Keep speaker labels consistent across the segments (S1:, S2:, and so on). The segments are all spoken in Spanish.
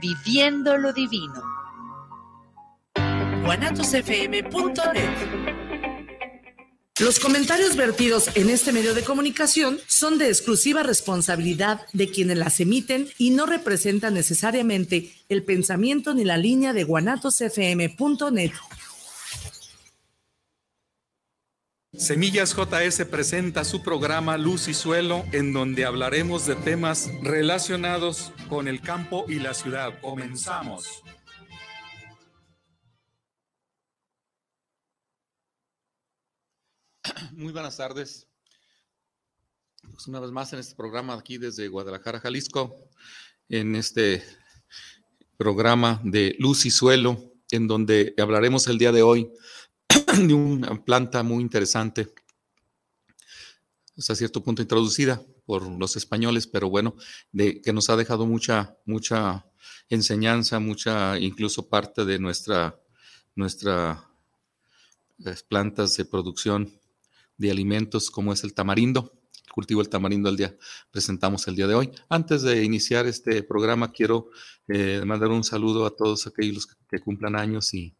S1: Viviendo lo Divino.
S2: Los comentarios vertidos en este medio de comunicación son de exclusiva responsabilidad de quienes las emiten y no representan necesariamente el pensamiento ni la línea de guanatosfm.net.
S3: Semillas JS presenta su programa Luz y Suelo, en donde hablaremos de temas relacionados con el campo y la ciudad. Comenzamos. Muy buenas tardes. Pues una vez más en este programa aquí desde Guadalajara, Jalisco, en este programa de Luz y Suelo, en donde hablaremos el día de hoy de una planta muy interesante, hasta cierto punto introducida por los españoles, pero bueno, de, que nos ha dejado mucha, mucha enseñanza, mucha, incluso parte de nuestra, nuestra plantas de producción de alimentos, como es el tamarindo. El cultivo del tamarindo al día presentamos el día de hoy. Antes de iniciar este programa, quiero eh, mandar un saludo a todos aquellos que cumplan años y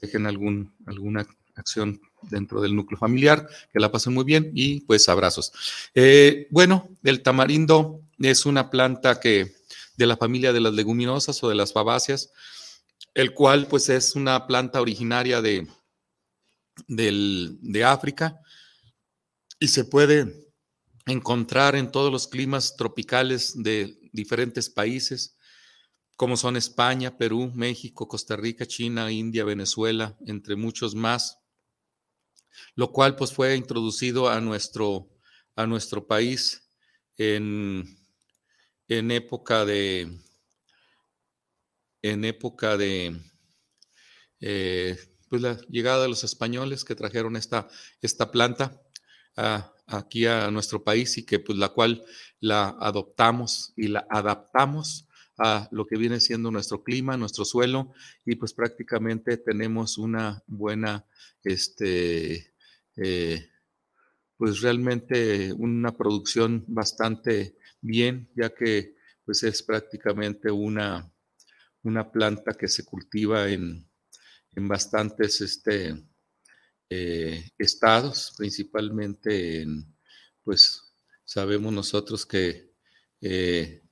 S3: dejen algún, alguna acción dentro del núcleo familiar, que la pasen muy bien y pues abrazos. Eh, bueno, el tamarindo es una planta que de la familia de las leguminosas o de las fabáceas, el cual pues es una planta originaria de, de África y se puede encontrar en todos los climas tropicales de diferentes países como son España, Perú, México, Costa Rica, China, India, Venezuela, entre muchos más, lo cual pues fue introducido a nuestro, a nuestro país en, en época de, en época de, eh, pues la llegada de los españoles que trajeron esta, esta planta aquí a nuestro país y que pues la cual la adoptamos y la adaptamos a lo que viene siendo nuestro clima, nuestro suelo, y pues prácticamente tenemos una buena, este, eh, pues realmente una producción bastante bien, ya que pues es prácticamente una, una planta que se cultiva en, en bastantes este, eh, estados, principalmente en, pues sabemos nosotros que eh,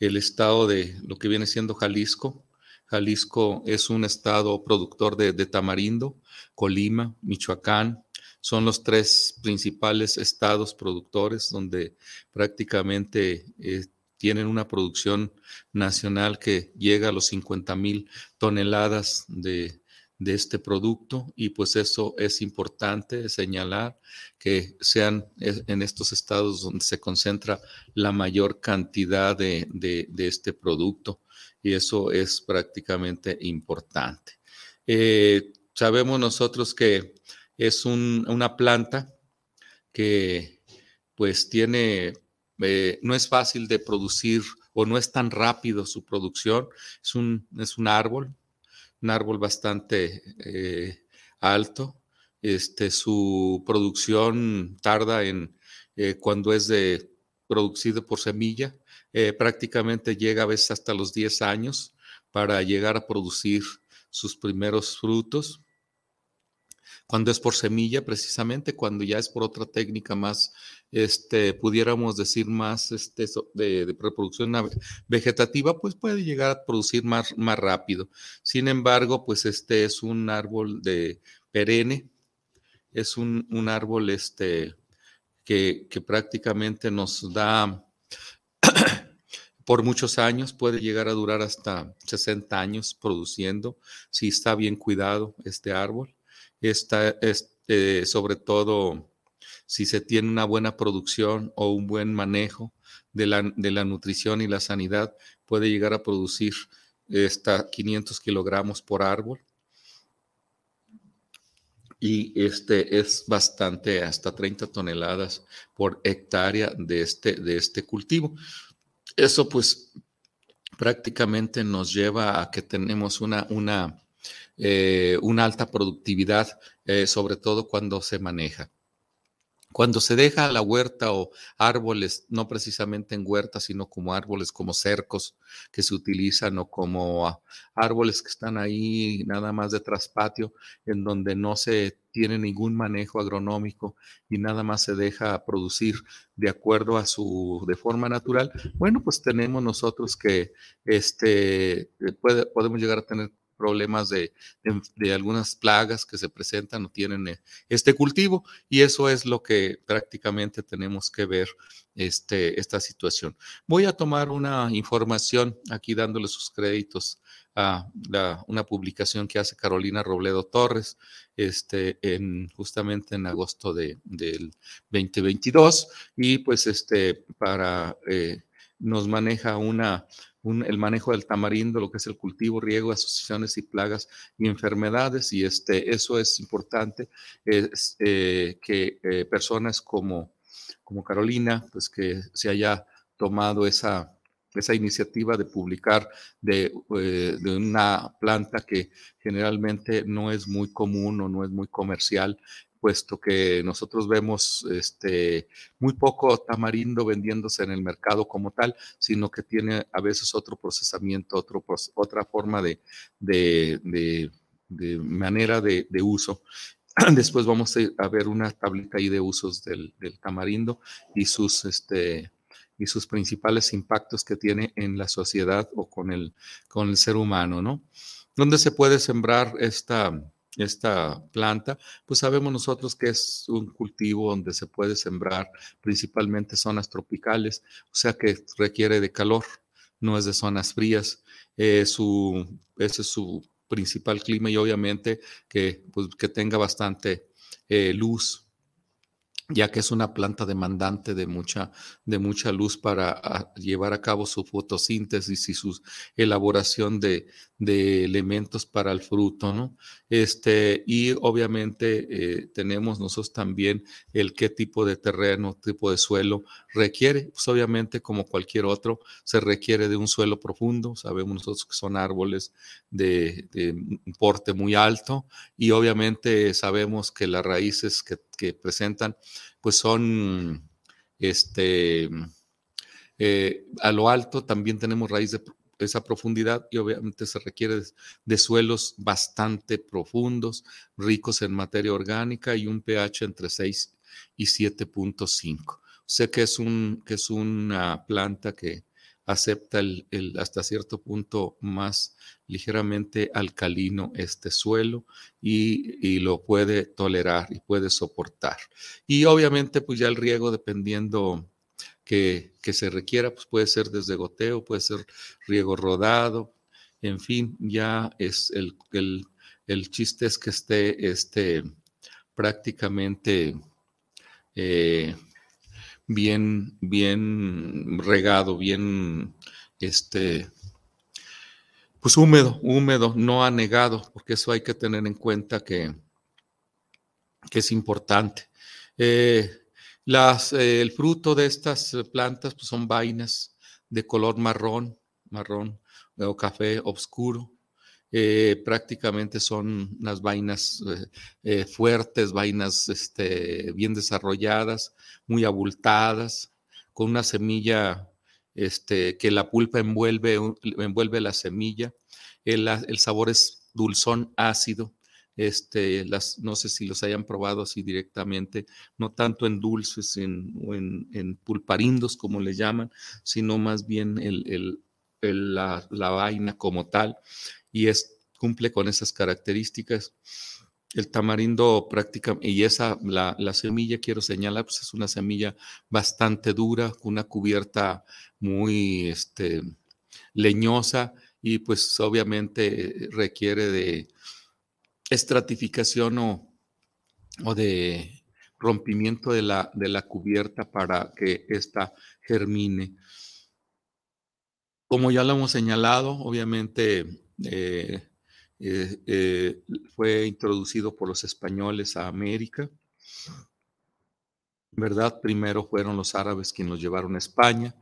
S3: el estado de lo que viene siendo Jalisco. Jalisco es un estado productor de, tamarindo, Colima, Michoacán, son los tres principales estados productores donde prácticamente eh, tienen una producción nacional que llega a los 50 mil toneladas de, de este producto y pues eso es importante señalar que sean en estos estados donde se concentra la mayor cantidad de, este producto y eso es prácticamente importante. Eh, sabemos nosotros que es una planta que pues tiene, eh, no es fácil de producir o no es tan rápido su producción, es un, es un árbol, un árbol bastante eh, alto. Este, su producción tarda en, eh, cuando es de, producido por semilla, eh, prácticamente llega a veces hasta los 10 años para llegar a producir sus primeros frutos. Cuando es por semilla, precisamente, cuando ya es por otra técnica más este, pudiéramos decir más este, de, reproducción vegetativa, pues puede llegar a producir más, más rápido. Sin embargo, pues este es un árbol de perenne, es un, árbol este, que, que prácticamente nos da por muchos años, puede llegar a durar hasta 60 años produciendo, si está bien cuidado este árbol. Está, este, sobre todo si se tiene una buena producción o un buen manejo de la, de la nutrición y la sanidad, puede llegar a producir hasta 500 kilogramos por árbol. Y este es bastante, hasta 30 toneladas por hectárea de este, de este cultivo. Eso pues prácticamente nos lleva a que tenemos una, una, eh, una alta productividad, eh, sobre todo cuando se maneja. Cuando se deja la huerta o árboles, no precisamente en huertas, sino como árboles como cercos que se utilizan o como árboles que están ahí nada más de traspatio, en donde no se tiene ningún manejo agronómico y nada más se deja producir de acuerdo a su, de forma natural, bueno, pues tenemos nosotros que este, podemos llegar a tener problemas de, algunas plagas que se presentan o tienen eh, este cultivo y eso es lo que prácticamente tenemos que ver este, esta situación. Voy a tomar una información aquí dándole sus créditos a una publicación que hace Carolina Robledo Torres este, en, justamente en agosto de, del 2022 y pues este para eh, nos maneja una el manejo del tamarindo, lo que es el cultivo, riego, asociaciones y plagas y enfermedades. Y este, eso es importante, es, eh, que eh, personas como, como Carolina, pues que se haya tomado esa, esa iniciativa de publicar de, eh, de, una planta que generalmente no es muy común o no es muy comercial puesto que nosotros vemos este, muy poco tamarindo vendiéndose en el mercado como tal, sino que tiene a veces otro procesamiento, otro, otra forma de, de, de, manera de, uso. Después vamos a ver una tablita ahí de usos del, del tamarindo y sus, este, y sus principales impactos que tiene en la sociedad o con el, con el ser humano, ¿no? ¿Dónde se puede sembrar esta, esta planta, pues sabemos nosotros que es un cultivo donde se puede sembrar principalmente zonas tropicales, o sea que requiere de calor, no es de zonas frías. Eh, su, ese es su principal clima y obviamente que, pues, que tenga bastante eh, luz ya que es una planta demandante de mucha, de mucha luz para ah, llevar a cabo su fotosíntesis y su elaboración de, elementos para el fruto, ¿no? Este, y obviamente eh, tenemos nosotros también el qué tipo de terreno, tipo de suelo requiere, pues obviamente como cualquier otro, se requiere de un suelo profundo, sabemos nosotros que son árboles de, de porte muy alto y obviamente sabemos que las raíces que que presentan, pues son, este, eh, a lo alto también tenemos raíz de esa profundidad y obviamente se requiere de suelos bastante profundos, ricos en materia orgánica y un pH entre 6 y 7.5. Sé que es, un, que es una planta que acepta el, hasta cierto punto más ligeramente alcalino este suelo y, lo puede tolerar y puede soportar. Y obviamente pues ya el riego dependiendo que, se requiera, pues puede ser desde goteo, puede ser riego rodado, en fin, ya es el, el, chiste es que esté este, prácticamente eh, bien, bien regado, bien, este, pues húmedo, húmedo, no anegado, porque eso hay que tener en cuenta que, que es importante. Eh, las, eh, el fruto de estas plantas pues, son vainas de color marrón, marrón o café oscuro. Eh, prácticamente son unas vainas fuertes, vainas este, bien desarrolladas, muy abultadas, con una semilla este, que la pulpa envuelve, envuelve la semilla. El, sabor es dulzón ácido. Este, las, no sé si los hayan probado así directamente, no tanto en dulces en, o en, pulparindos como le llaman, sino más bien el, la, vaina como tal. Y es, cumple con esas características. El tamarindo prácticamente, y esa, la, semilla, quiero señalar, pues es una semilla bastante dura, una cubierta muy este, leñosa y pues obviamente requiere de estratificación o, o de rompimiento de la, de la cubierta para que ésta germine. Como ya lo hemos señalado, obviamente eh, eh, eh, fue introducido por los españoles a América. ¿Verdad? Primero fueron los árabes quienes los llevaron a España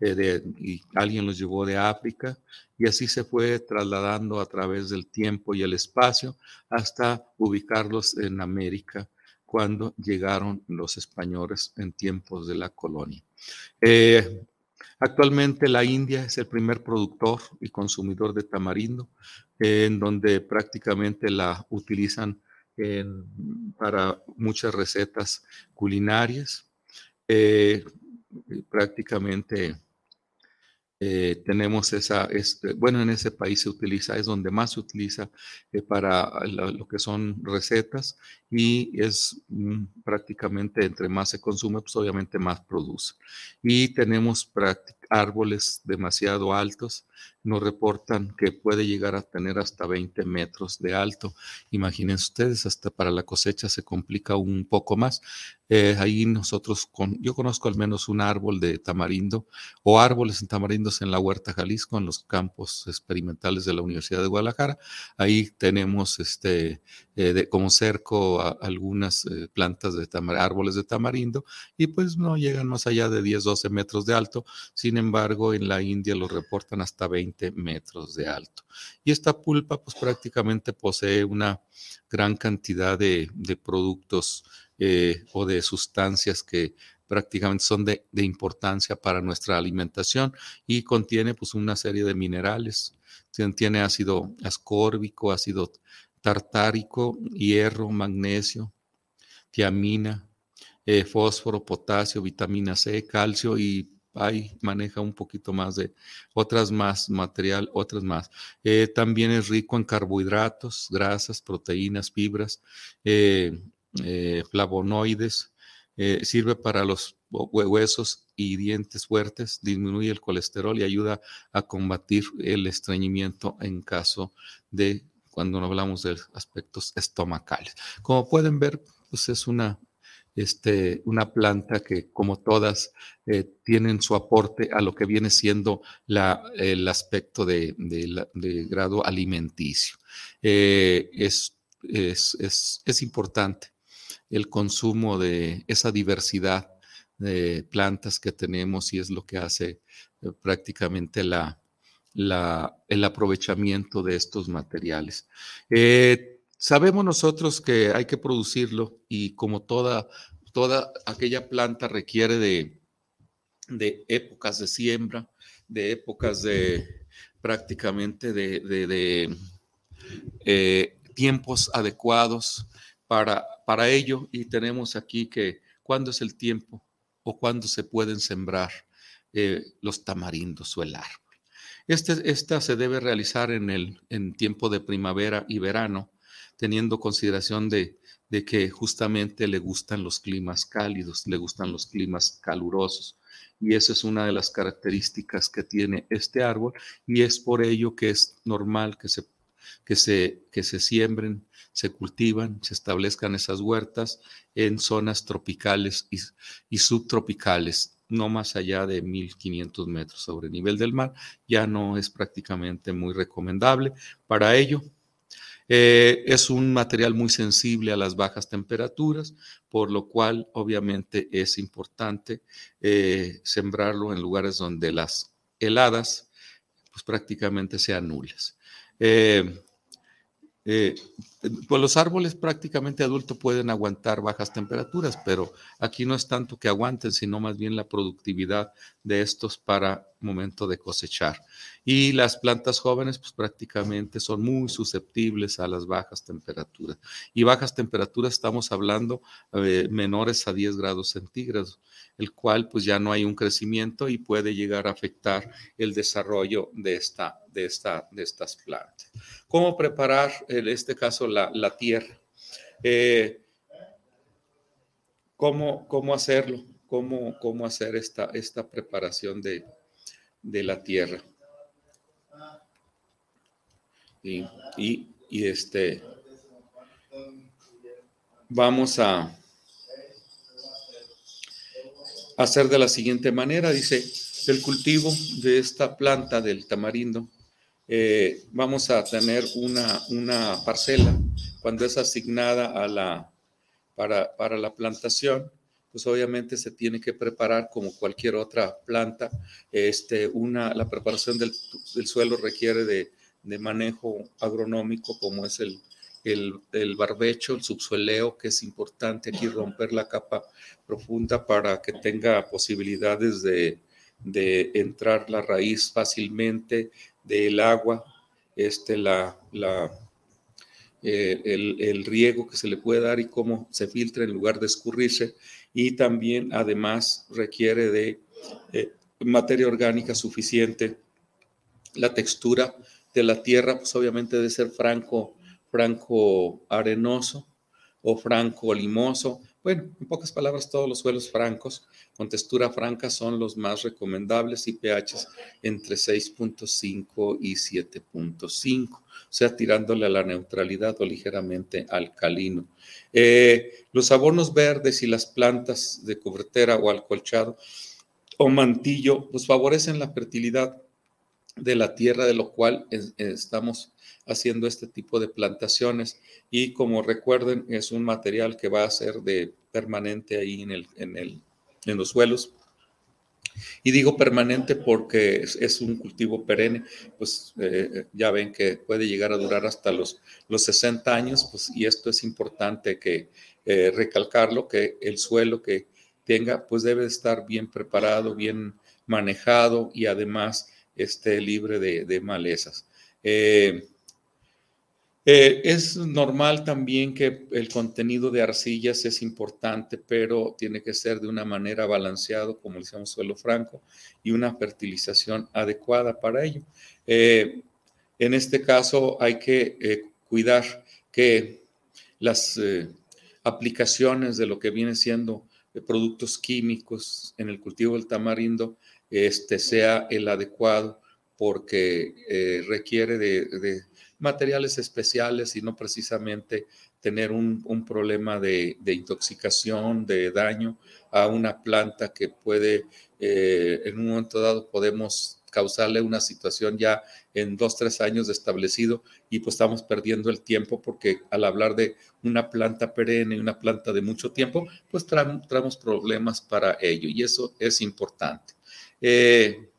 S3: y alguien los llevó de África y así se fue trasladando a través del tiempo y el espacio hasta ubicarlos en América cuando llegaron los españoles en tiempos de la colonia. Actualmente la India es el primer productor y consumidor de tamarindo, en donde prácticamente la utilizan para muchas recetas culinarias. Eh, prácticamente eh, tenemos esa, este, bueno, en ese país se utiliza, es donde más se utiliza eh, para lo que son recetas y es mm, prácticamente entre más se consume, pues obviamente más produce. Y tenemos árboles demasiado altos, nos reportan que puede llegar a tener hasta 20 metros de alto. Imagínense ustedes, hasta para la cosecha se complica un poco más. Eh, ahí nosotros, con, yo conozco al menos un árbol de tamarindo o árboles en tamarindos en la Huerta Jalisco, en los campos experimentales de la Universidad de Guadalajara. Ahí tenemos este, eh, como cerco algunas eh, plantas de árboles de tamarindo y pues no llegan más allá de 10, 12 metros de alto. Sin embargo, en la India lo reportan hasta 20 metros de alto. Y esta pulpa pues prácticamente posee una gran cantidad de, de productos eh, o de sustancias que prácticamente son de, importancia para nuestra alimentación y contiene pues una serie de minerales. Tiene ácido ascórbico, ácido tartárico, hierro, magnesio, tiamina, eh, fósforo, potasio, vitamina C, calcio y ahí maneja un poquito más de otras más material, otras más. Eh, también es rico en carbohidratos, grasas, proteínas, fibras, eh, flavonoides, eh, sirve para los huesos y dientes fuertes, disminuye el colesterol y ayuda a combatir el estreñimiento en caso de cuando no hablamos de aspectos estomacales. Como pueden ver, pues es una, este, una planta que, como todas, eh, tienen su aporte a lo que viene siendo la, el aspecto de, de, grado alimenticio. es, es, es, es importante el consumo de esa diversidad de plantas que tenemos y es lo que hace eh, prácticamente la, el aprovechamiento de estos materiales. Eh, sabemos nosotros que hay que producirlo y como toda, toda aquella planta requiere de, de épocas de siembra, de épocas de prácticamente de, eh, tiempos adecuados para, para ello y tenemos aquí que cuándo es el tiempo o cuándo se pueden sembrar eh, los tamarindos o el árbol. Este, esta se debe realizar en el en tiempo de primavera y verano, teniendo consideración de, que justamente le gustan los climas cálidos, le gustan los climas calurosos. Y esa es una de las características que tiene este árbol y es por ello que es normal que se, siembren se cultivan, se establezcan esas huertas en zonas tropicales y, subtropicales, no más allá de 1500 metros sobre el nivel del mar, ya no es prácticamente muy recomendable. Para ello, eh, es un material muy sensible a las bajas temperaturas, por lo cual obviamente es importante eh, sembrarlo en lugares donde las heladas pues prácticamente sean nulas. Eh, pues los árboles prácticamente adultos pueden aguantar bajas temperaturas, pero aquí no es tanto que aguanten, sino más bien la productividad de estos para momento de cosechar. Y las plantas jóvenes, pues prácticamente son muy susceptibles a las bajas temperaturas. Y bajas temperaturas estamos hablando eh, menores a 10 grados centígrados, el cual pues ya no hay un crecimiento y puede llegar a afectar el desarrollo de, esta, de, esta, de estas plantas. ¿Cómo preparar, en este caso, la, tierra? Eh, ¿cómo, ¿Cómo hacerlo? ¿Cómo, cómo hacer esta, esta preparación de, de la tierra? Y, y, y este, vamos a hacer de la siguiente manera, dice, el cultivo de esta planta del tamarindo, eh, vamos a tener una, una, parcela cuando es asignada a la, para, para, la plantación, pues obviamente se tiene que preparar como cualquier otra planta. Este, una, la preparación del, del suelo requiere de, de, manejo agronómico como es el, el, barbecho, el subsueleo, que es importante aquí romper la capa profunda para que tenga posibilidades de, entrar la raíz fácilmente del agua, este, la, la, eh, el, riego que se le puede dar y cómo se filtra en lugar de escurrirse. Y también, además, requiere de eh, materia orgánica suficiente. La textura de la tierra, pues obviamente debe ser franco, franco arenoso o franco limoso. Bueno, en pocas palabras, todos los suelos francos con textura franca son los más recomendables y pH entre 6.5 y 7.5, o sea, tirándole a la neutralidad o ligeramente alcalino. Eh, los abonos verdes y las plantas de cobertera o alcolchado o mantillo, pues favorecen la fertilidad de la tierra, de lo cual estamos haciendo este tipo de plantaciones. Y como recuerden, es un material que va a ser de permanente ahí en, el, en, el, en los suelos. Y digo permanente porque es, un cultivo perenne, pues eh, ya ven que puede llegar a durar hasta los, los 60 años, pues y esto es importante que eh, recalcarlo, que el suelo que tenga, pues debe estar bien preparado, bien manejado y además esté libre de, malezas. Eh, eh, es normal también que el contenido de arcillas es importante, pero tiene que ser de una manera balanceada, como decíamos, suelo franco, y una fertilización adecuada para ello. Eh, en este caso hay que cuidar que las aplicaciones de lo que viene siendo productos químicos en el cultivo del tamarindo este, sea el adecuado porque eh, requiere de, materiales especiales y no precisamente tener un, problema de, intoxicación, de daño a una planta que puede, eh, en un momento dado, podemos causarle una situación ya en dos, tres años establecido y pues estamos perdiendo el tiempo porque al hablar de una planta perenne y una planta de mucho tiempo, pues traemos problemas para ello y eso es importante. Eh,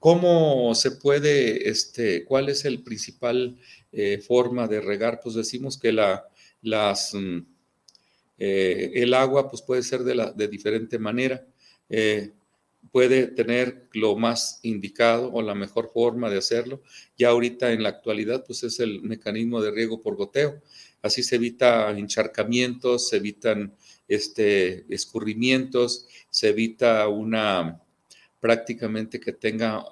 S3: ¿Cómo se puede, este, cuál es el principal eh, forma de regar? Pues decimos que la, las, mm, eh, el agua pues puede ser de, la, de diferente manera. puede tener lo más indicado o la mejor forma de hacerlo. Ya ahorita en la actualidad pues es el mecanismo de riego por goteo. Así se evita encharcamientos, se evitan este, escurrimientos, se evita una prácticamente que tenga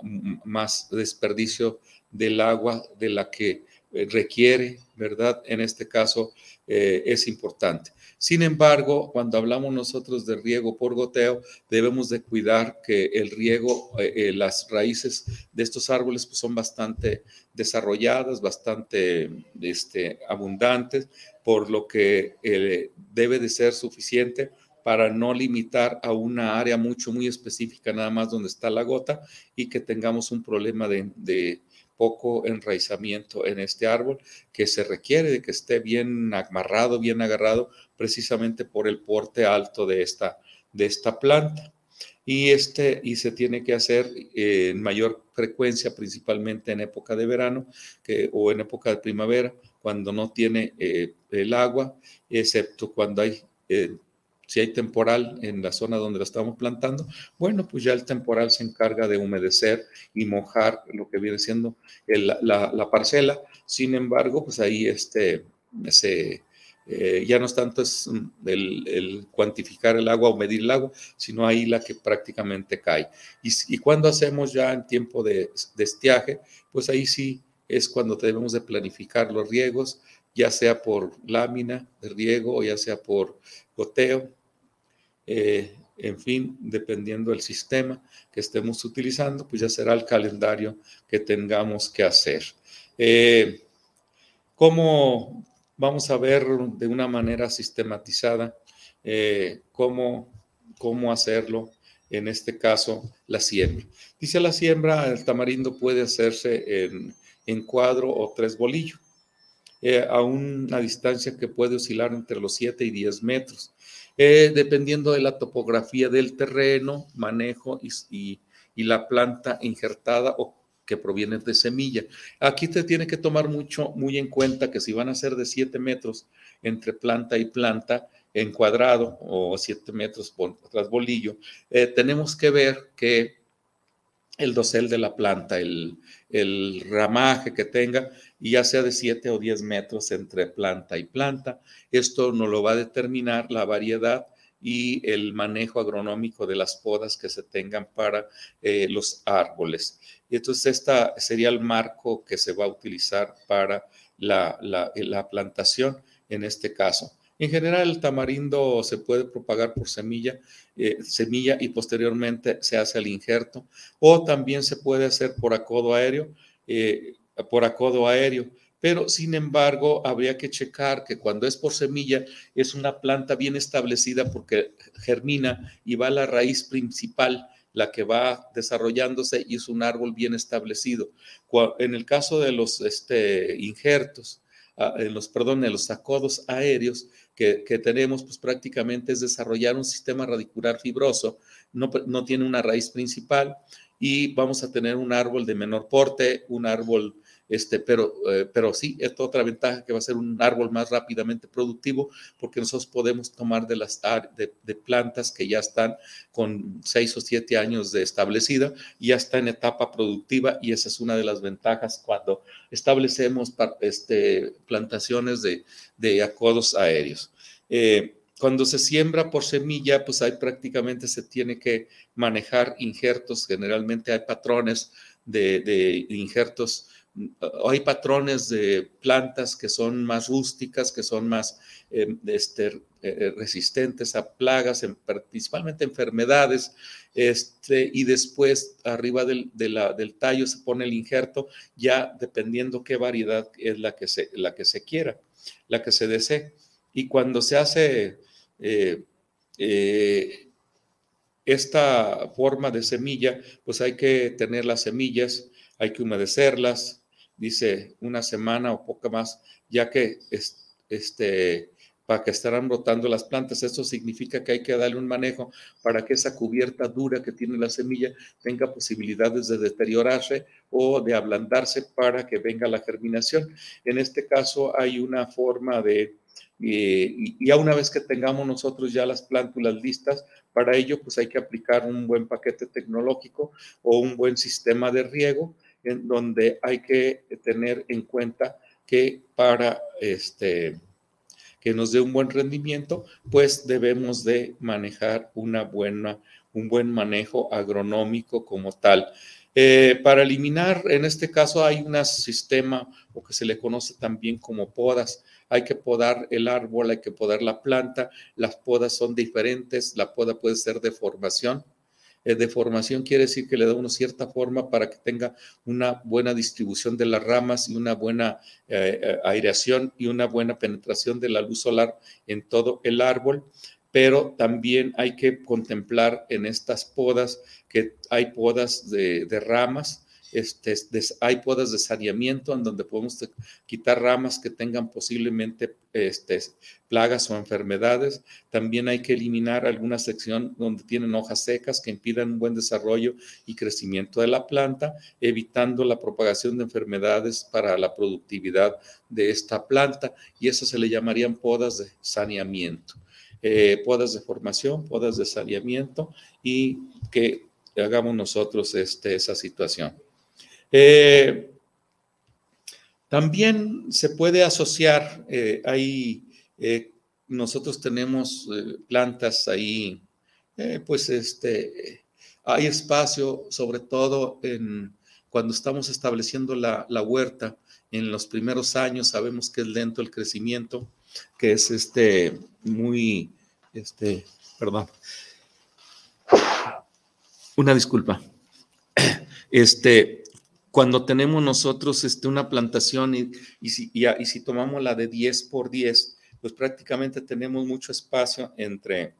S3: más desperdicio del agua de la que eh, requiere, ¿verdad? En este caso eh, es importante. Sin embargo, cuando hablamos nosotros de riego por goteo, debemos de cuidar que el riego, eh, las raíces de estos árboles pues, son bastante desarrolladas, bastante este, abundantes, por lo que debe de ser suficiente para no limitar a una área mucho, muy específica, nada más donde está la gota y que tengamos un problema de, poco enraizamiento en este árbol que se requiere de que esté bien amarrado, bien agarrado, precisamente por el porte alto de esta, de esta planta. Y, este, y se tiene que hacer en mayor frecuencia, principalmente en época de verano que, o en época de primavera, cuando no tiene eh, el agua, excepto cuando hay eh, si hay temporal en la zona donde la estamos plantando, bueno, pues ya el temporal se encarga de humedecer y mojar lo que viene siendo la, parcela. Sin embargo, pues ahí este, eh, ya no es tanto es el, cuantificar el agua o medir el agua, sino ahí la que prácticamente cae. Y, cuando hacemos ya en tiempo de, de estiaje, pues ahí sí es cuando debemos de planificar los riegos, ya sea por lámina de riego o ya sea por goteo, eh, en fin, dependiendo del sistema que estemos utilizando, pues ya será el calendario que tengamos que hacer. Eh, ¿Cómo vamos a ver de una manera sistematizada eh, cómo, cómo hacerlo? En este caso, la siembra. Dice la siembra, el tamarindo puede hacerse en, en cuadro o tres bolillos, a una distancia que puede oscilar entre los 7 y 10 metros. Eh, dependiendo de la topografía del terreno, manejo y, la planta injertada o que provienen de semilla. Aquí te tiene que tomar mucho, muy en cuenta que si van a ser de 7 metros entre planta y planta, en cuadrado o 7 metros por, tras bolillo, eh, tenemos que ver que el dosel de la planta, el, el ramaje que tenga, y ya sea de 7 o 10 metros entre planta y planta. Esto nos lo va a determinar la variedad y el manejo agronómico de las podas que se tengan para eh, los árboles. Y entonces, este sería el marco que se va a utilizar para la, la plantación en este caso. En general, el tamarindo se puede propagar por semilla, eh, semilla y posteriormente se hace el injerto, o también se puede hacer por acodo aéreo, eh, por acodo aéreo. Pero, sin embargo, habría que checar que cuando es por semilla es una planta bien establecida porque germina y va a la raíz principal, la que va desarrollándose y es un árbol bien establecido. En el caso de los este, injertos, ah, en los, perdón, en los acodos aéreos, que, tenemos, pues prácticamente es desarrollar un sistema radicular fibroso, no, no tiene una raíz principal y vamos a tener un árbol de menor porte, un árbol este, pero, eh, pero sí, es otra ventaja que va a ser un árbol más rápidamente productivo porque nosotros podemos tomar de las de, plantas que ya están con seis o siete años de establecida ya está en etapa productiva y esa es una de las ventajas cuando establecemos este, plantaciones de, de acodos aéreos. Eh, cuando se siembra por semilla, pues hay prácticamente se tiene que manejar injertos. Generalmente hay patrones de, de injertos hay patrones de plantas que son más rústicas, que son más eh, este, eh, resistentes a plagas, principalmente enfermedades, este, y después arriba del, tallo se pone el injerto, ya dependiendo qué variedad es la que se, la que se quiera, la que se desee. Y cuando se hace eh, esta forma de semilla, pues hay que tener las semillas, hay que humedecerlas, dice una semana o poco más, ya que este, para que estarán brotando las plantas. Esto significa que hay que darle un manejo para que esa cubierta dura que tiene la semilla tenga posibilidades de deteriorarse o de ablandarse para que venga la germinación. En este caso hay una forma de, eh, y ya una vez que tengamos nosotros ya las plántulas listas, para ello pues hay que aplicar un buen paquete tecnológico o un buen sistema de riego donde hay que tener en cuenta que para este que nos dé un buen rendimiento, pues debemos de manejar una buena, un buen manejo agronómico como tal. Eh, para eliminar, en este caso hay un sistema o que se le conoce también como podas. Hay que podar el árbol, hay que podar la planta. Las podas son diferentes. La poda puede ser de formación, de formación quiere decir que le da una cierta forma para que tenga una buena distribución de las ramas y una buena eh, eh, aireación y una buena penetración de la luz solar en todo el árbol. Pero también hay que contemplar en estas podas que hay podas de ramas, este, hay podas de saneamiento en donde podemos quitar ramas que tengan posiblemente este, plagas o enfermedades. También hay que eliminar alguna sección donde tienen hojas secas que impidan un buen desarrollo y crecimiento de la planta, evitando la propagación de enfermedades para la productividad de esta planta. Y eso se le llamarían podas de saneamiento. Eh, podas de formación, podas de saneamiento y que hagamos nosotros este, esa situación. Eh, también se puede asociar, eh, ahí eh, nosotros tenemos plantas ahí, pues este, hay espacio, sobre todo en, cuando estamos estableciendo la, la, huerta, en los primeros años sabemos que es lento el crecimiento, que es este, muy, este, perdón, una disculpa. Este, cuando tenemos nosotros este, una plantación y, y, si, y, si, tomamos la de 10 por 10, pues prácticamente tenemos mucho espacio entre,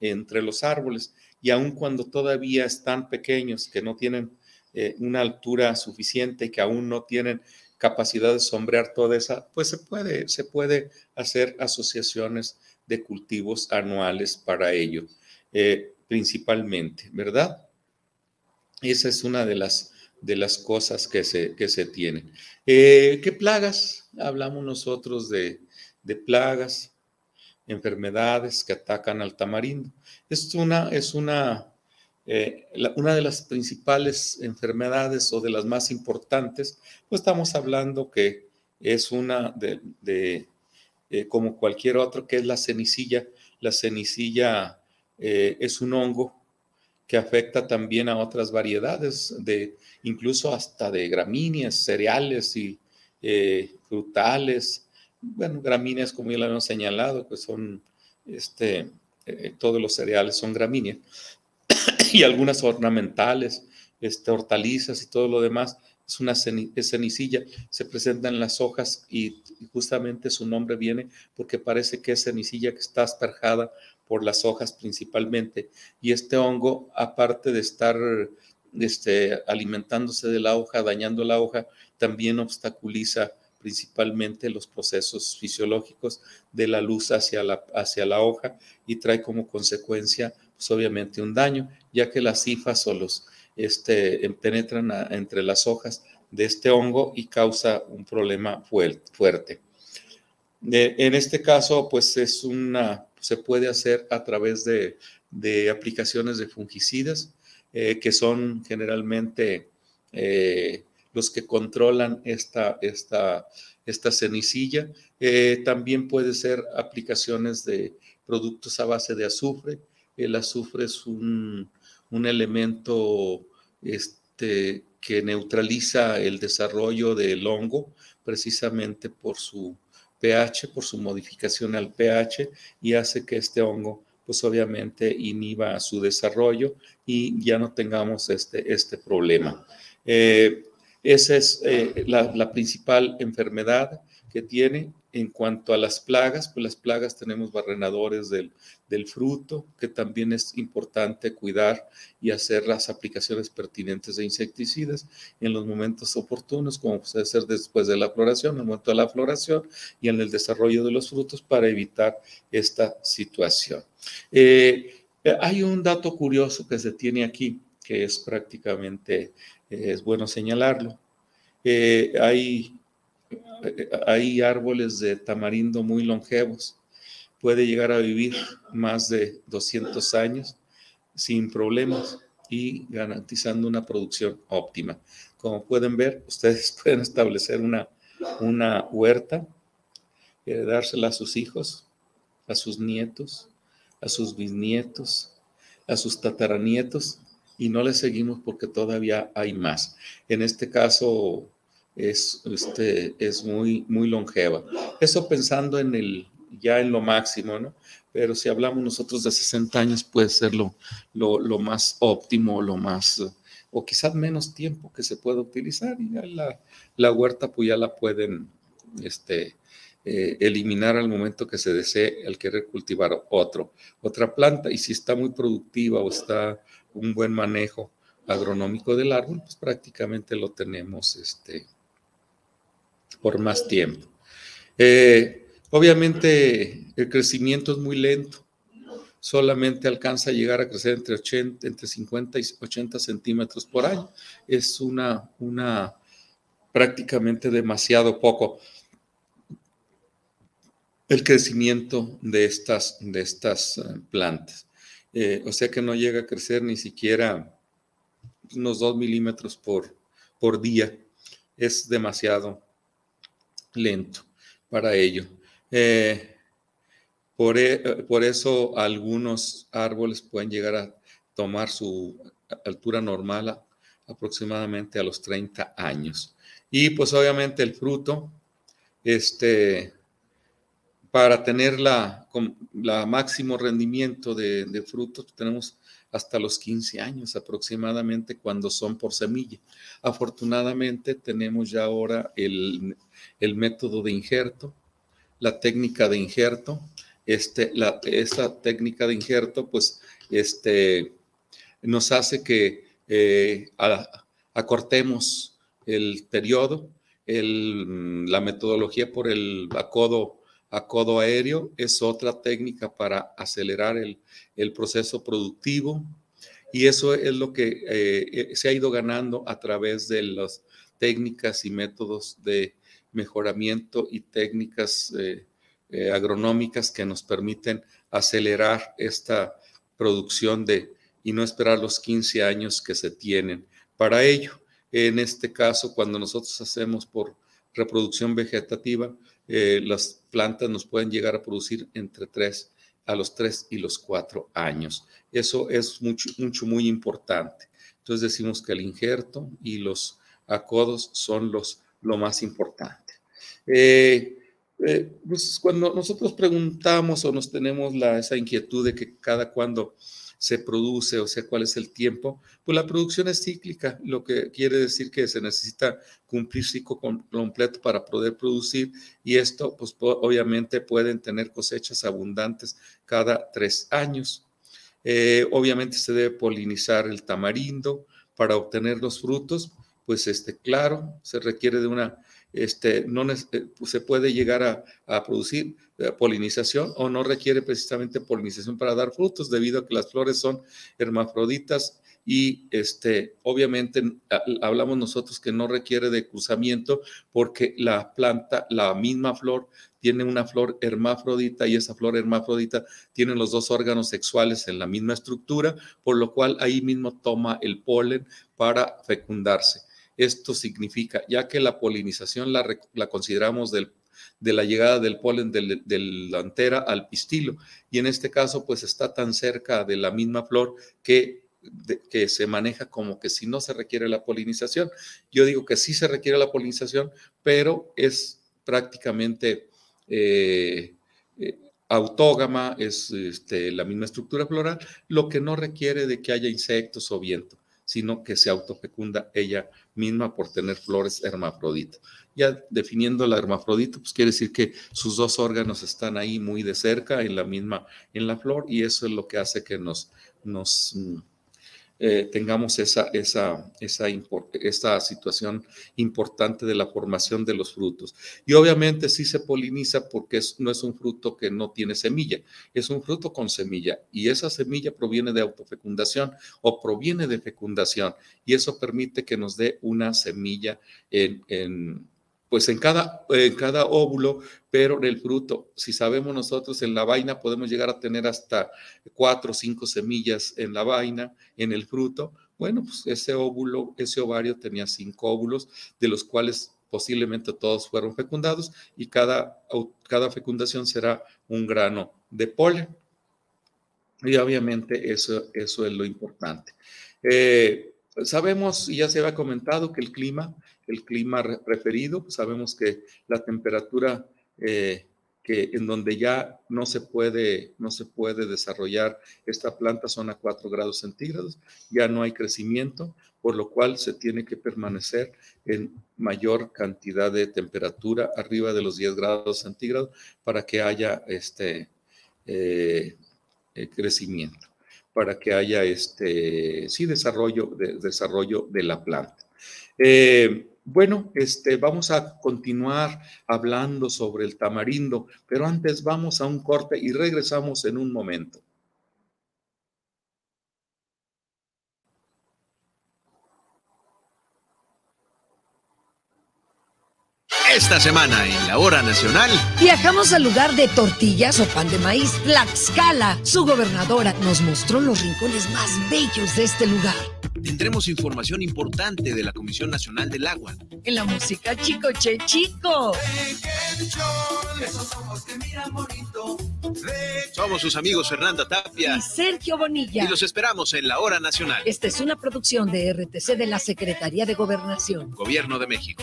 S3: entre los árboles y aun cuando todavía están pequeños, que no tienen eh, una altura suficiente, que aún no tienen capacidad de sombrear toda esa, pues se puede, se puede hacer asociaciones de cultivos anuales para ello, eh, principalmente, ¿verdad? Esa es una de las de las cosas que se, que se tienen. Eh, ¿Qué plagas? Hablamos nosotros de, de, plagas, enfermedades que atacan al tamarindo. Es una, es una, eh, una de las principales enfermedades o de las más importantes, pues estamos hablando que es una de, de eh, como cualquier otro, que es la cenicilla. La cenicilla es un hongo que afecta también a otras variedades, de, incluso hasta de gramíneas, cereales y eh, frutales. Bueno, gramíneas, como ya lo hemos señalado, pues son, este, eh, todos los cereales son gramíneas, y algunas ornamentales, este, hortalizas y todo lo demás, es una cenicilla, se presenta en las hojas y justamente su nombre viene porque parece que es cenicilla que está asperjada por las hojas principalmente. Y este hongo, aparte de estar este, alimentándose de la hoja, dañando la hoja, también obstaculiza principalmente los procesos fisiológicos de la luz hacia la, hacia la hoja y trae como consecuencia, pues obviamente, un daño, ya que las cifas o los este, penetran entre las hojas de este hongo y causa un problema fuerte. en este caso, pues es una se puede hacer a través de, aplicaciones de fungicidas, eh, que son generalmente eh, los que controlan esta, esta, esta cenicilla. Eh, también puede ser aplicaciones de productos a base de azufre. El azufre es un, elemento este, que neutraliza el desarrollo del hongo precisamente por su pH, por su modificación al pH y hace que este hongo, pues obviamente inhiba su desarrollo y ya no tengamos este, este problema. Eh, esa es eh, la, principal enfermedad que tiene. En cuanto a las plagas, pues las plagas tenemos barrenadores del, del fruto, que también es importante cuidar y hacer las aplicaciones pertinentes de insecticidas en los momentos oportunos, como puede ser después de la floración, en el momento de la floración y en el desarrollo de los frutos para evitar esta situación. Eh, hay un dato curioso que se tiene aquí, que es prácticamente, eh, es bueno señalarlo. Eh, hay hay árboles de tamarindo muy longevos. Puede llegar a vivir más de 200 años sin problemas y garantizando una producción óptima. Como pueden ver, ustedes pueden establecer una, una huerta, dársela a sus hijos, a sus nietos, a sus bisnietos, a sus tataranietos y no les seguimos porque todavía hay más. En este caso, es, este, es muy, muy longeva. Eso pensando en el, ya en lo máximo, ¿no? Pero si hablamos nosotros de 60 años, puede ser lo, lo, más óptimo, lo más, o quizás menos tiempo que se pueda utilizar y ya la, la huerta pues ya la pueden este, eh, eliminar al momento que se desee el querer cultivar otro, otra planta. Y si está muy productiva o está un buen manejo agronómico del árbol, pues prácticamente lo tenemos este, por más tiempo. Eh, obviamente el crecimiento es muy lento, solamente alcanza a llegar a crecer entre, 80, entre 50 y 80 centímetros por año. Es una, una prácticamente demasiado poco el crecimiento de estas, de estas eh, plantas. Eh, o sea que no llega a crecer ni siquiera unos 2 milímetros por, por día. Es demasiado lento para ello. Eh, por, e, por, eso algunos árboles pueden llegar a tomar su altura normal aproximadamente a los 30 años. Y pues obviamente el fruto, este, para tener la, la máximo rendimiento de, de frutos, tenemos hasta los 15 años aproximadamente cuando son por semilla. Afortunadamente tenemos ya ahora el, método de injerto, la técnica de injerto. Este, la, esta técnica de injerto pues este, nos hace que eh, acortemos el periodo, la metodología por el acodo a codo aéreo es otra técnica para acelerar el, proceso productivo Y eso es lo que eh, se ha ido ganando a través de las técnicas y métodos de mejoramiento y técnicas eh, eh, agronómicas que nos permiten acelerar esta producción de y no esperar los 15 años que se tienen para ello. En este caso, cuando nosotros hacemos por reproducción vegetativa, eh, las plantas nos pueden llegar a producir entre 3 a los 3 y los 4 años. Eso es mucho, mucho, muy importante. Entonces decimos que el injerto y los acodos son los, lo más importante. Eh, eh, pues cuando nosotros preguntamos o nos tenemos la, esa inquietud de que cada cuando se produce, o sea, cuál es el tiempo, pues la producción es cíclica, lo que quiere decir que se necesita cumplir ciclo completo para poder producir y esto, pues obviamente pueden tener cosechas abundantes cada tres años. Eh, obviamente se debe polinizar el tamarindo para obtener los frutos, pues este, claro, se requiere de una este, no eh, pues, se puede llegar a, producir eh, polinización o no requiere precisamente polinización para dar frutos debido a que las flores son hermafroditas y este, obviamente hablamos nosotros que no requiere de cruzamiento porque la planta, la misma flor, tiene una flor hermafrodita y esa flor hermafrodita tiene los dos órganos sexuales en la misma estructura, por lo cual ahí mismo toma el polen para fecundarse. Esto significa, ya que la polinización la, consideramos de la llegada del polen de, la antera al pistilo, y en este caso pues está tan cerca de la misma flor que que se maneja como que si no se requiere la polinización. Yo digo que sí se requiere la polinización, pero es prácticamente eh, eh, autógama, es este, la misma estructura floral, lo que no requiere de que haya insectos o viento sino que se autofecunda ella misma por tener flores hermafroditas. Ya definiendo la hermafrodita, pues quiere decir que sus dos órganos están ahí muy de cerca en la misma, en la flor, y eso es lo que hace que nos, nos mm, eh, tengamos esa, esa, esa, esa situación importante de la formación de los frutos. Y obviamente sí se poliniza porque no es un fruto que no tiene semilla, es un fruto con semilla y esa semilla proviene de autofecundación o proviene de fecundación y eso permite que nos dé una semilla en pues en cada, en cada óvulo, pero en el fruto, si sabemos nosotros, en la vaina podemos llegar a tener hasta cuatro o cinco semillas en la vaina, en el fruto. Bueno, pues ese óvulo, ese ovario tenía cinco óvulos, de los cuales posiblemente todos fueron fecundados y cada, cada fecundación será un grano de polen. Y obviamente eso, eso es lo importante. Eh, sabemos, y ya se había comentado, que el clima el clima referido, pues sabemos que la temperatura eh, que en donde ya no se puede no se puede desarrollar esta planta son a 4 grados centígrados, ya no hay crecimiento, por lo cual se tiene que permanecer en mayor cantidad de temperatura, arriba de los 10 grados centígrados, para que haya este eh, eh, crecimiento, para que haya este sí desarrollo de, desarrollo de la planta. Bueno, este, vamos a continuar hablando sobre el tamarindo, pero antes vamos a un corte y regresamos en un momento.
S4: Esta semana en la hora nacional
S5: viajamos al lugar de tortillas o pan de maíz, Tlaxcala. Su gobernadora nos mostró los rincones más bellos de este lugar.
S4: Tendremos información importante de la Comisión Nacional del Agua.
S5: En la música Chico Che Chico.
S4: Somos sus amigos Fernanda Tapia
S5: y Sergio Bonilla.
S4: Y los esperamos en la hora nacional.
S5: Esta es una producción de RTC de la Secretaría de Gobernación.
S4: Gobierno de México.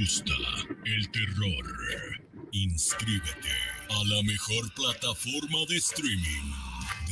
S6: Gusta el terror? Inscríbete a la mejor plataforma de streaming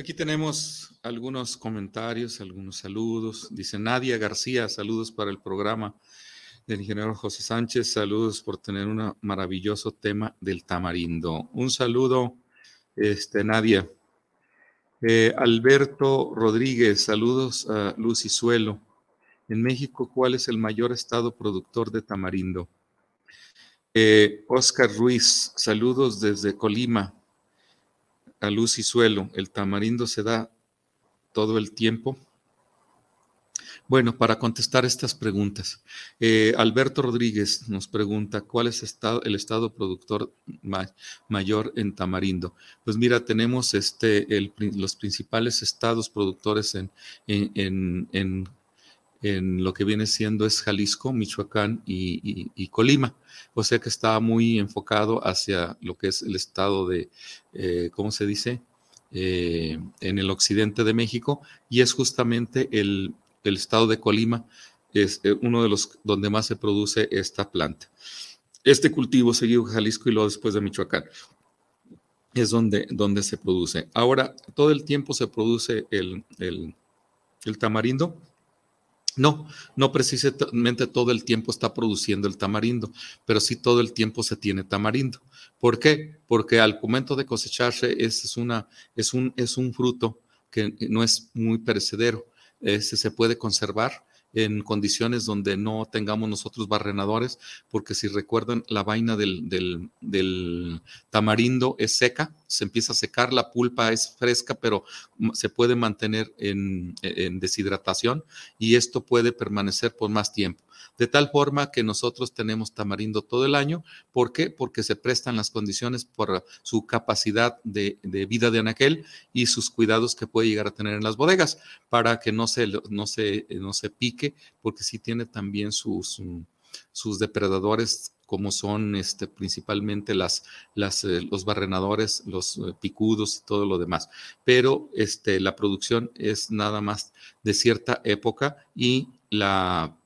S3: Aquí tenemos algunos comentarios, algunos saludos. Dice Nadia García, saludos para el programa del ingeniero José Sánchez, saludos por tener un maravilloso tema del tamarindo. Un saludo, este, Nadia. Eh, Alberto Rodríguez, saludos a Luz y Suelo. En México, ¿cuál es el mayor estado productor de tamarindo? Eh, Oscar Ruiz, saludos desde Colima a luz y suelo, el tamarindo se da todo el tiempo. Bueno, para contestar estas preguntas, eh, Alberto Rodríguez nos pregunta, ¿cuál es el estado productor mayor en tamarindo? Pues mira, tenemos este, los principales estados productores en, en, lo que viene siendo es Jalisco, Michoacán y Colima o sea que está muy enfocado hacia lo que es el estado de, eh, ¿cómo se dice? Eh, en el occidente de México y es justamente el, estado de Colima, es eh, uno de los donde más se produce esta planta. Este cultivo seguido Jalisco y luego después de Michoacán es donde, donde se produce. Ahora, todo el tiempo se produce el, el, el tamarindo no, no precisamente todo el tiempo está produciendo el tamarindo, pero sí todo el tiempo se tiene tamarindo. ¿Por qué? Porque al momento de cosecharse es, una, es, un, es un fruto que no es muy perecedero, ese se puede conservar en condiciones donde no tengamos nosotros barrenadores, porque si recuerdan, la vaina del, tamarindo es seca, se empieza a secar, la pulpa es fresca, pero se puede mantener en deshidratación y esto puede permanecer por más tiempo de tal forma que nosotros tenemos tamarindo todo el año. ¿Por qué? Porque se prestan las condiciones por su capacidad de, vida de anaquel y sus cuidados que puede llegar a tener en las bodegas para que no se, no se, no se pique, porque sí tiene también sus, sus depredadores como son este, principalmente las, las, eh, los barrenadores, los eh, picudos y todo lo demás. Pero este, la producción es nada más de cierta época y la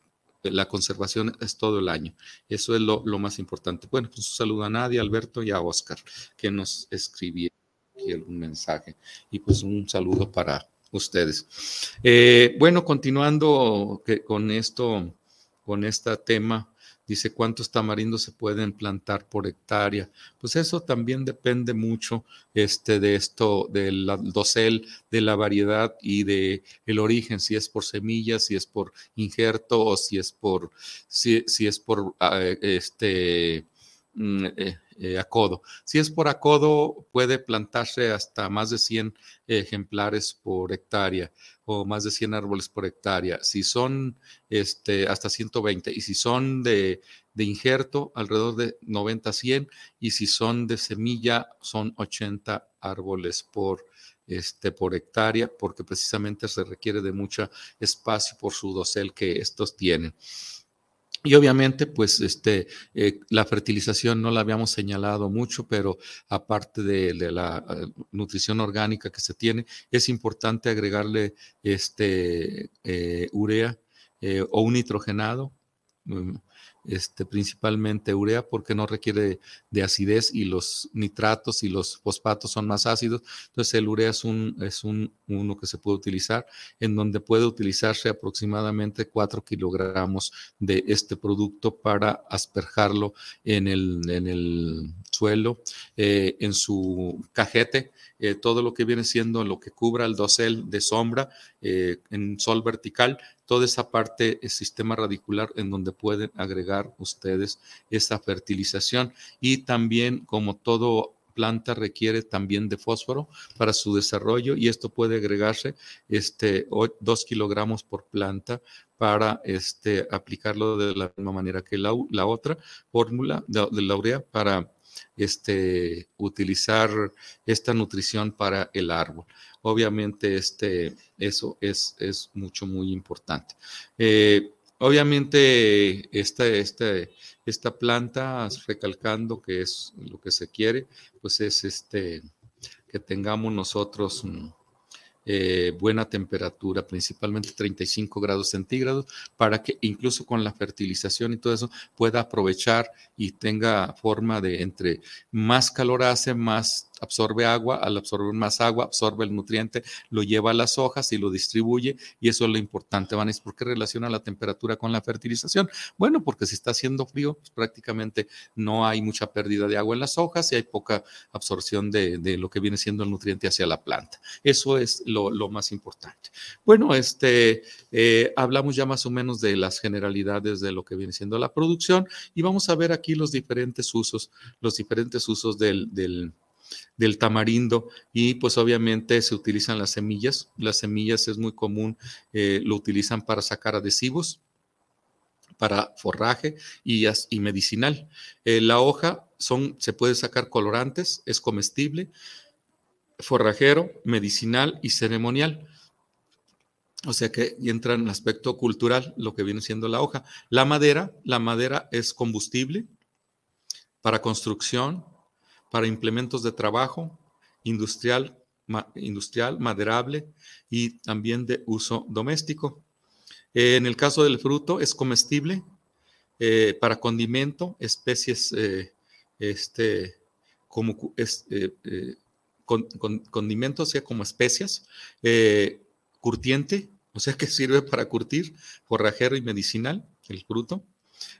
S3: la conservación es todo el año. Eso es lo, más importante. Bueno, pues un saludo a Nadia, Alberto y a Oscar, que nos escribieron aquí algún mensaje. Y pues un saludo para ustedes. Eh, bueno, continuando con esto, con este tema Dice, ¿cuántos tamarindos se pueden plantar por hectárea? Pues eso también depende mucho este, de esto, del dosel, de la variedad y de el origen, si es por semillas, si es por injerto o si es por, si, si es por ah, este, mm, eh, eh, acodo. Si es por acodo, puede plantarse hasta más de 100 ejemplares por hectárea o más de 100 árboles por hectárea. Si son este, hasta 120 y si son de, de injerto, alrededor de 90 a 100 y si son de semilla, son 80 árboles por este, por hectárea, porque precisamente se requiere de mucho espacio por su dosel que estos tienen. Y obviamente, pues este, eh, la fertilización no la habíamos señalado mucho, pero aparte de, la eh, nutrición orgánica que se tiene, es importante agregarle este, eh, urea o un nitrogenado. Mm, este, principalmente urea, porque no requiere de acidez y los nitratos y los fosfatos son más ácidos. Entonces el urea es, un, es un, uno que se puede utilizar, en donde puede utilizarse aproximadamente 4 kilogramos de este producto para asperjarlo en el, en el suelo, eh, en su cajete, eh, todo lo que viene siendo lo que cubra el dosel de sombra eh, en sol vertical, toda esa parte, el sistema radicular en donde pueden agregar ustedes esa fertilización. Y también como todo planta requiere también de fósforo para su desarrollo y esto puede agregarse este, 2 kilogramos por planta para este, aplicarlo de la misma manera que la, otra fórmula de, de la urea para este, utilizar esta nutrición para el árbol. Obviamente, este, eso es, es mucho, muy importante. Eh, obviamente, esta, esta, esta planta, recalcando que es lo que se quiere, pues es este, que tengamos nosotros... Eh, buena temperatura, principalmente 35 grados centígrados, para que incluso con la fertilización y todo eso pueda aprovechar y tenga forma de entre más calor hace, más absorbe agua, al absorber más agua, absorbe el nutriente, lo lleva a las hojas y lo distribuye, y eso es lo importante, Vanessa. ¿Por qué relaciona la temperatura con la fertilización? Bueno, porque si está haciendo frío, pues prácticamente no hay mucha pérdida de agua en las hojas y hay poca absorción de, lo que viene siendo el nutriente hacia la planta. Eso es lo, más importante. Bueno, este, eh, hablamos ya más o menos de las generalidades de lo que viene siendo la producción y vamos a ver aquí los diferentes usos, los diferentes usos del tamarindo y pues obviamente se utilizan las semillas. Las semillas es muy común, eh, lo utilizan para sacar adhesivos, para forraje y, y medicinal. Eh, la hoja son, se puede sacar colorantes, es comestible, forrajero, medicinal y ceremonial. O sea que entra en el aspecto cultural lo que viene siendo la hoja. La madera, la madera es combustible para construcción, para implementos de trabajo, industrial, industrial maderable y también de uso doméstico. Eh, en el caso del fruto es comestible eh, para condimento, especies eh, este, como es, con, o sea, como especias, curtiente, o sea que sirve para curtir, forrajero y medicinal, el fruto.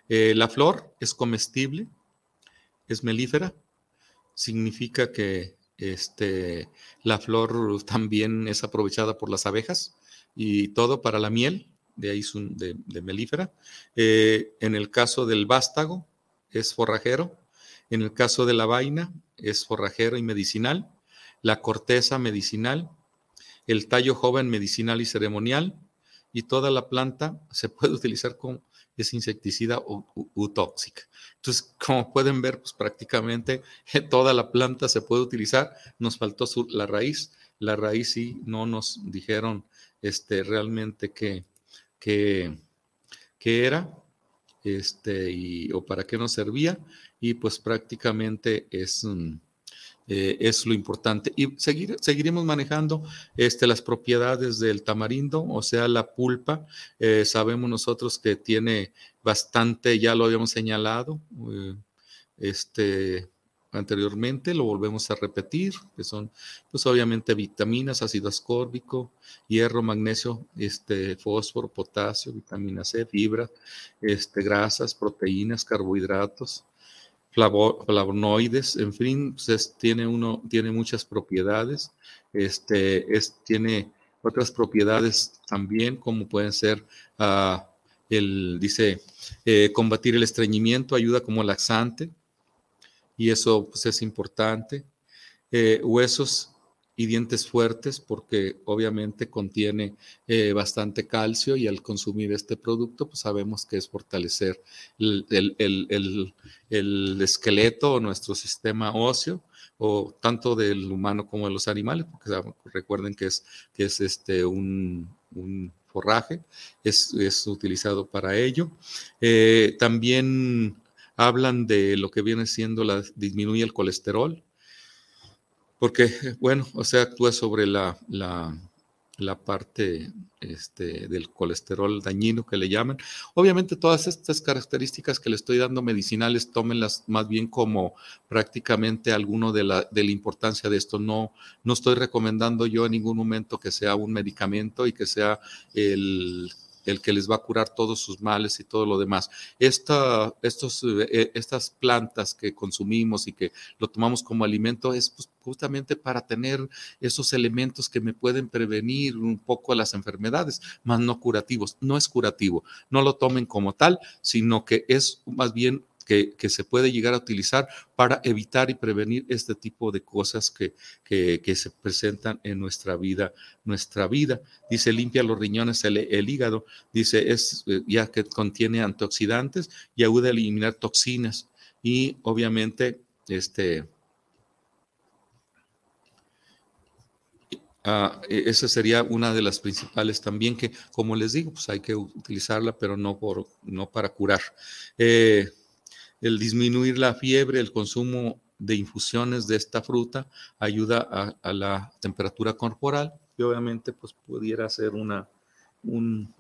S3: la flor es comestible, es melífera, significa que este, la flor también es aprovechada por las abejas y todo para la miel, de ahí de, de melífera. Eh, en el caso del vástago es forrajero, en el caso de la vaina es forrajero y medicinal, la corteza medicinal, el tallo joven medicinal y ceremonial, y toda la planta se puede utilizar como es insecticida o, tóxica. Entonces, como pueden ver, pues prácticamente toda la planta se puede utilizar. Nos faltó la raíz. La raíz sí no nos dijeron este, realmente qué, qué, era este, y, o para qué nos servía. Y pues prácticamente es... Eh, es lo importante. Y seguir, seguiremos manejando este, las propiedades del tamarindo, o sea, la pulpa. Eh, sabemos nosotros que tiene bastante, ya lo habíamos señalado eh, este, anteriormente, lo volvemos a repetir, que son, pues obviamente, vitaminas, ácido ascórbico, hierro, magnesio, este, fósforo, potasio, vitamina C, fibra, este, grasas, proteínas, carbohidratos flavonoides, en fin, pues tiene, uno, tiene muchas propiedades, este, es, tiene otras propiedades también, como pueden ser, uh, el, dice, eh, combatir el estreñimiento, ayuda como laxante, y eso pues, es importante. Eh, huesos y dientes fuertes porque obviamente contiene eh, bastante calcio y al consumir este producto pues sabemos que es fortalecer el, el, esqueleto o nuestro sistema óseo o tanto del humano como de los animales porque recuerden que es, que es este un, forraje, es, es, utilizado para ello. Eh, también hablan de lo que viene siendo la disminuye el colesterol, porque, bueno, o sea, actúa sobre la, la, parte este, del colesterol dañino que le llaman. Obviamente todas estas características que le estoy dando medicinales, tómenlas más bien como prácticamente alguno de la, de la importancia de esto. No, no estoy recomendando yo en ningún momento que sea un medicamento y que sea el el que les va a curar todos sus males y todo lo demás. Esta, estos, eh, estas plantas que consumimos y que lo tomamos como alimento es pues, justamente para tener esos elementos que me pueden prevenir un poco las enfermedades, más no curativos. No es curativo, no lo tomen como tal, sino que es más bien que, se puede llegar a utilizar para evitar y prevenir este tipo de cosas que, que, se presentan en nuestra vida. Nuestra vida, dice, limpia los riñones, el, hígado, dice, es eh, ya que contiene antioxidantes y ayuda a eliminar toxinas. Y obviamente, este, Uh, esa sería una de las principales también que, como les digo, pues hay que utilizarla, pero no, por, no para curar. Eh, el disminuir la fiebre, el consumo de infusiones de esta fruta ayuda a, la temperatura corporal y obviamente pues pudiera ser una, un,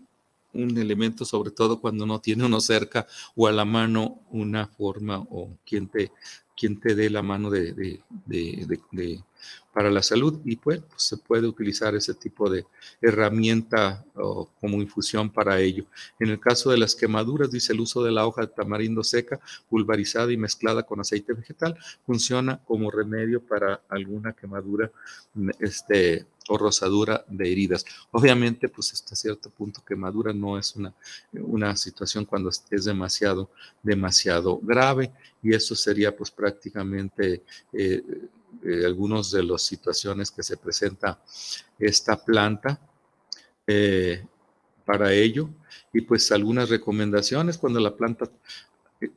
S3: elemento, sobre todo cuando no tiene uno cerca o a la mano una forma o quien te, quien te dé la mano de para la salud y pues, se puede utilizar ese tipo de herramienta o como infusión para ello. En el caso de las quemaduras, dice el uso de la hoja de tamarindo seca, pulverizada y mezclada con aceite vegetal, funciona como remedio para alguna quemadura este, o rosadura de heridas. Obviamente, pues hasta cierto punto quemadura no es una, una situación cuando es demasiado, demasiado grave y eso sería pues prácticamente... Eh, eh, algunas de las situaciones que se presenta esta planta eh, para ello. Y pues algunas recomendaciones cuando la planta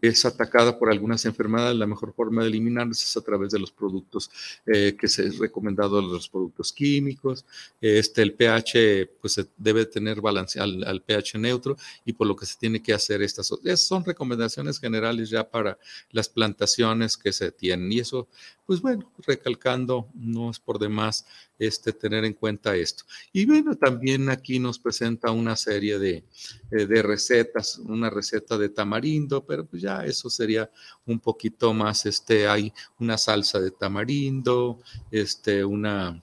S3: es atacada por algunas enfermedades, la mejor forma de eliminarlas es a través de los productos eh, que se es recomendado, los productos químicos. Este, el pH, pues debe tener balance al, pH neutro y por lo que se tiene que hacer estas. Son recomendaciones generales ya para las plantaciones que se tienen. Y eso, pues bueno, recalcando, no es por demás este, tener en cuenta esto. Y bueno, también aquí nos presenta una serie de, eh, de recetas, una receta de tamarindo, pero pues ya eso sería un poquito más, este, hay una salsa de tamarindo, este, una,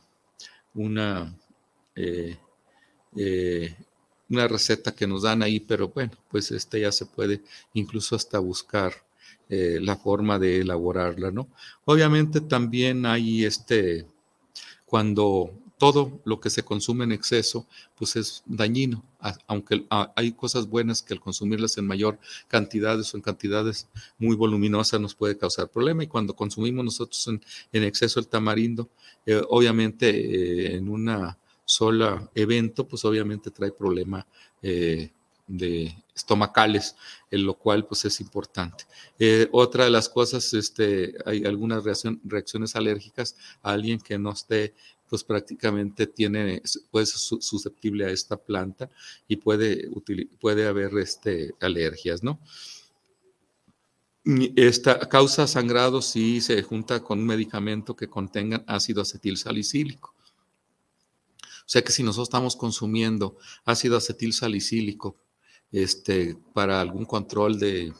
S3: una, eh, eh, una receta que nos dan ahí, pero bueno, pues este ya se puede incluso hasta buscar la forma de elaborarla, ¿no? Obviamente también hay este, cuando todo lo que se consume en exceso, pues es dañino, aunque hay cosas buenas que al consumirlas en mayor cantidades o en cantidades muy voluminosas nos puede causar problema. Y cuando consumimos nosotros en, exceso el tamarindo, eh, obviamente eh, en una sola evento, pues obviamente trae problema eh, de estomacales, en lo cual pues es importante. otra de las cosas, este, hay algunas reacciones alérgicas a alguien que no esté pues prácticamente tiene, puede ser susceptible a esta planta y puede, puede haber este, alergias, ¿no? Esta causa sangrado si se junta con un medicamento que contenga ácido acetil salicílico. O sea que si nosotros estamos consumiendo ácido acetil salicílico este, para algún control de,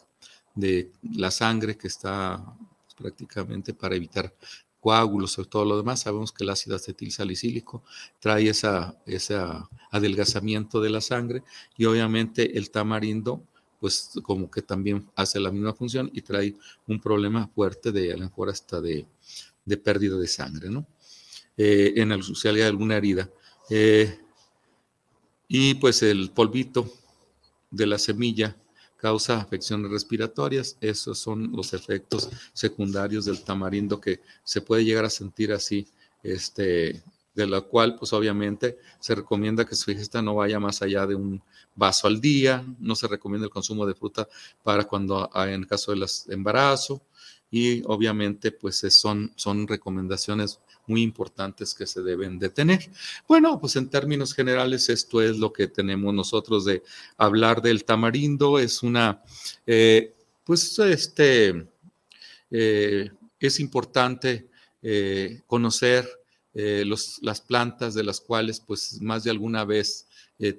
S3: de la sangre que está pues, prácticamente para evitar coágulos y todo lo demás. Sabemos que el ácido acetil salicílico trae esa, ese adelgazamiento de la sangre y obviamente el tamarindo pues como que también hace la misma función y trae un problema fuerte de a lo mejor hasta de, pérdida de sangre, ¿no? Eh, en la de alguna herida. Eh, y pues el polvito de la semilla causa afecciones respiratorias. Esos son los efectos secundarios del tamarindo que se puede llegar a sentir así este, de la cual pues obviamente se recomienda que su ingesta no vaya más allá de un vaso al día, no se recomienda el consumo de fruta para cuando en el caso del embarazo y obviamente pues son, son recomendaciones muy importantes que se deben de tener. Bueno, pues en términos generales esto es lo que tenemos nosotros de hablar del tamarindo. Es una, eh, pues este, eh, es importante eh, conocer los, las plantas de las cuales pues más de alguna vez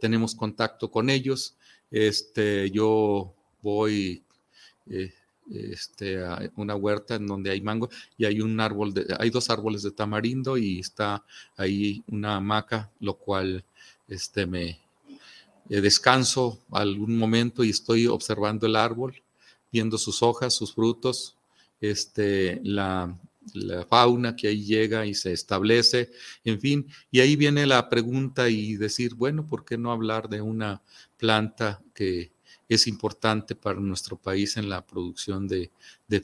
S3: tenemos contacto con ellos. Este, yo voy este, una huerta en donde hay mango y hay un árbol, de, hay dos árboles de tamarindo y está ahí una hamaca, lo cual este, me eh, descanso algún momento y estoy observando el árbol, viendo sus hojas, sus frutos, este, la, la fauna que ahí llega y se establece, en fin, y ahí viene la pregunta y decir, bueno, ¿por qué no hablar de una planta que es importante para nuestro país en la producción de,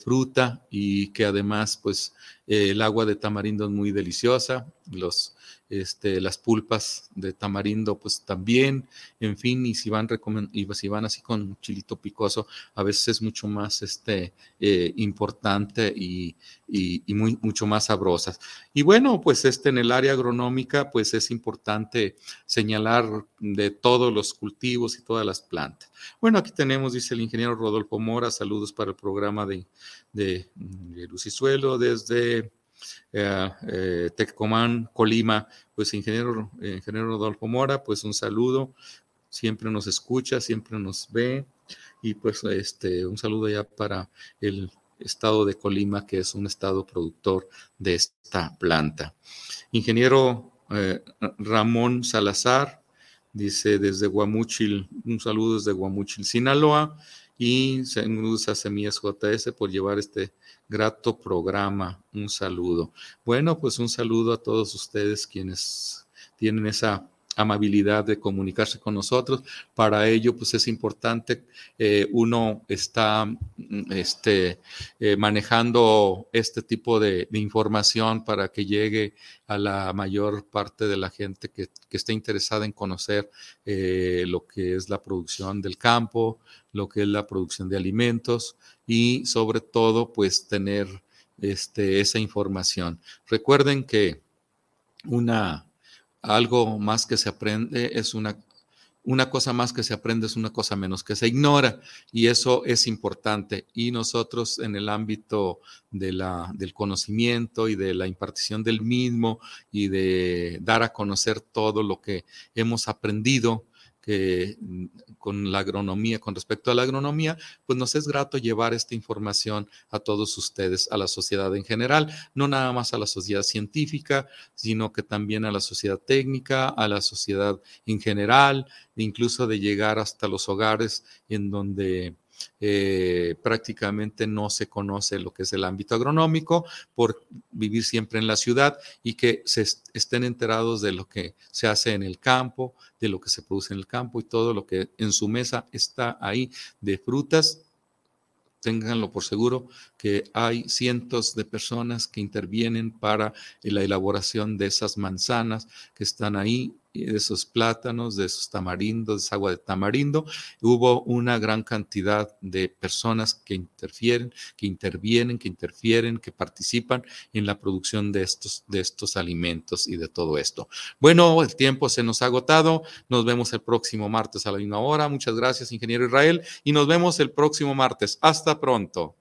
S3: fruta y que además pues el agua de tamarindo es muy deliciosa, los, este, las pulpas de tamarindo, pues también, en fin, y si van, y si van así con chilito picoso, a veces es mucho más este, eh, importante y, muy, mucho más sabrosas. Y bueno, pues este, en el área agronómica, pues es importante señalar de todos los cultivos y todas las plantas. Bueno, aquí tenemos, dice el ingeniero Rodolfo Mora, saludos para el programa de, de, de desde Tecomán, Colima, pues ingeniero, eh, ingeniero Rodolfo Mora, pues un saludo, siempre nos escucha, siempre nos ve. Y pues este, un saludo ya para el estado de Colima, que es un estado productor de esta planta. Ingeniero eh, Ramón Salazar, dice desde Guamuchil, un saludo desde Guamuchil, Sinaloa, y saludos a Semillas JS por llevar este grato programa. Un saludo. Bueno, pues un saludo a todos ustedes quienes tienen esa amabilidad de comunicarse con nosotros. Para ello, pues es importante, eh, uno está mm, este, eh, manejando este tipo de, información para que llegue a la mayor parte de la gente que, esté interesada en conocer eh, lo que es la producción del campo, lo que es la producción de alimentos y sobre todo, pues tener este, esa información. Recuerden que una algo más que se aprende es una, una cosa más que se aprende es una cosa menos que se ignora y eso es importante. Y nosotros en el ámbito de la, del conocimiento y de la impartición del mismo y de dar a conocer todo lo que hemos aprendido, que mm, con la agronomía, con respecto a la agronomía, pues nos es grato llevar esta información a todos ustedes, a la sociedad en general, no nada más a la sociedad científica, sino que también a la sociedad técnica, a la sociedad en general, incluso de llegar hasta los hogares en donde eh, prácticamente no se conoce lo que es el ámbito agronómico por vivir siempre en la ciudad y que se estén enterados de lo que se hace en el campo, de lo que se produce en el campo y todo lo que en su mesa está ahí de frutas. Ténganlo por seguro que hay cientos de personas que intervienen para la elaboración de esas manzanas que están ahí de esos plátanos, de esos tamarindos, de esa agua de tamarindo. Hubo una gran cantidad de personas que interfieren, que intervienen, que interfieren, que participan en la producción de estos, de estos alimentos y de todo esto. Bueno, el tiempo se nos ha agotado. Nos vemos el próximo martes a la misma hora. Muchas gracias, ingeniero Israel, y nos vemos el próximo martes. Hasta pronto.